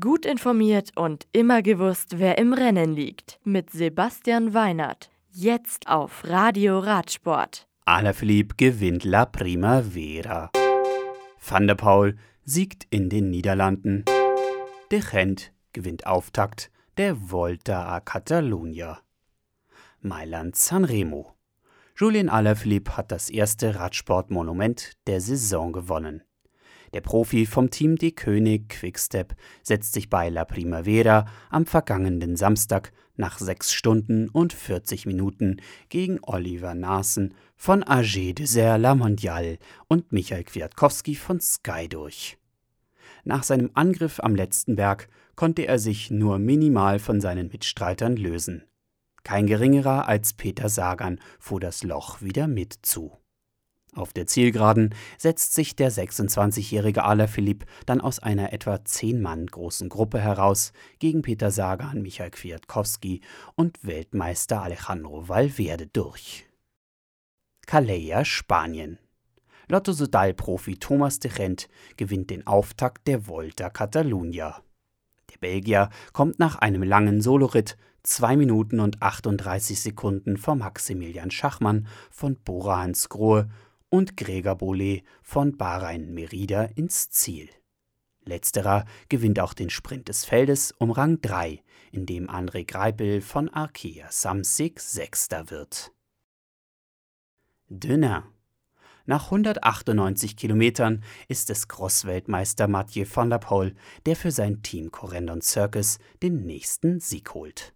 Gut informiert und immer gewusst, wer im Rennen liegt. Mit Sebastian Weinert. Jetzt auf Radio Radsport. Alaphilippe gewinnt La Primavera. Van der Paul siegt in den Niederlanden. De Gent gewinnt Auftakt der Volta a Catalunya. Mailand Sanremo. Julien Alaphilippe hat das erste Radsportmonument der Saison gewonnen. Der Profi vom Team Die König Quickstep setzt sich bei La Primavera am vergangenen Samstag nach 6 Stunden und 40 Minuten gegen Oliver Nassen von AG Dessert La Mondiale und Michael Kwiatkowski von Sky durch. Nach seinem Angriff am letzten Berg konnte er sich nur minimal von seinen Mitstreitern lösen. Kein geringerer als Peter Sagan fuhr das Loch wieder mit zu. Auf der Zielgeraden setzt sich der 26-jährige Alaphilippe dann aus einer etwa zehn Mann großen Gruppe heraus gegen Peter Sagan, Michael Kwiatkowski und Weltmeister Alejandro Valverde durch. Calleja, Spanien. Lotto Sudal-Profi Thomas de Rent gewinnt den Auftakt der Volta Catalunya. Der Belgier kommt nach einem langen Soloritt 2 Minuten und 38 Sekunden vor Maximilian Schachmann von Bora Hansgrohe und Gregor Bolet von Bahrain Merida ins Ziel. Letzterer gewinnt auch den Sprint des Feldes um Rang 3, in dem André Greipel von Arkea Samsic Sechster wird. Dünner. Nach 198 Kilometern ist es Cross-Weltmeister Mathieu van der Poel, der für sein Team Corendon Circus den nächsten Sieg holt.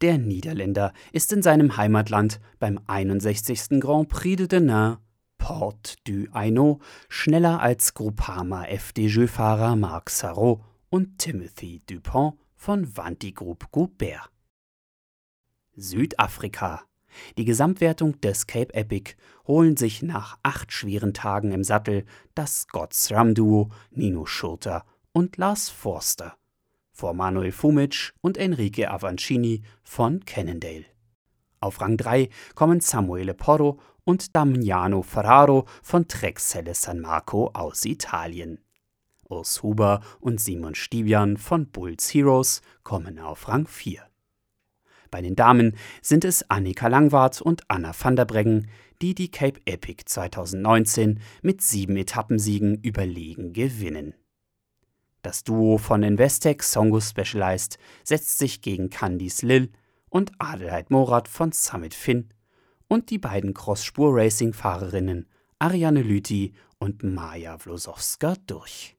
Der Niederländer ist in seinem Heimatland beim 61. Grand Prix de Denain Porte du Hainaut schneller als Groupama FDJ-Fahrer Marc Sarrault und Timothy Dupont von Vanti Group Goubert. Südafrika. Die Gesamtwertung des Cape Epic holen sich nach acht schweren Tagen im Sattel das Scots Ram Duo Nino Schurter und Lars Forster vor Manuel Fumic und Enrique Avancini von Cannondale. Auf Rang 3 kommen Samuele Porro und Damiano Ferraro von Trexelle San Marco aus Italien. Urs Huber und Simon Stibian von Bulls Heroes kommen auf Rang 4. Bei den Damen sind es Annika Langwart und Anna van der Breggen, die die Cape Epic 2019 mit sieben Etappensiegen überlegen gewinnen. Das Duo von Investec Songo Specialized setzt sich gegen Candice Lill und Adelheid Morat von Summit Finn und die beiden Cross-Spur-Racing-Fahrerinnen Ariane Lüthi und Maja Wlosowska durch.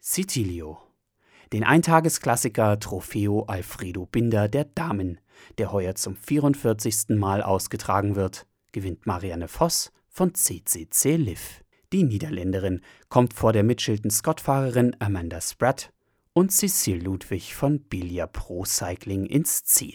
Sicilio. Den Eintagesklassiker Trofeo Alfredo Binder der Damen, der heuer zum 44. Mal ausgetragen wird, gewinnt Marianne Voss von CCC Liv. Die Niederländerin kommt vor der Mitchelton-Scott-Fahrerin Amanda Spratt und Cecile Ludwig von Bilia Pro Cycling ins Ziel.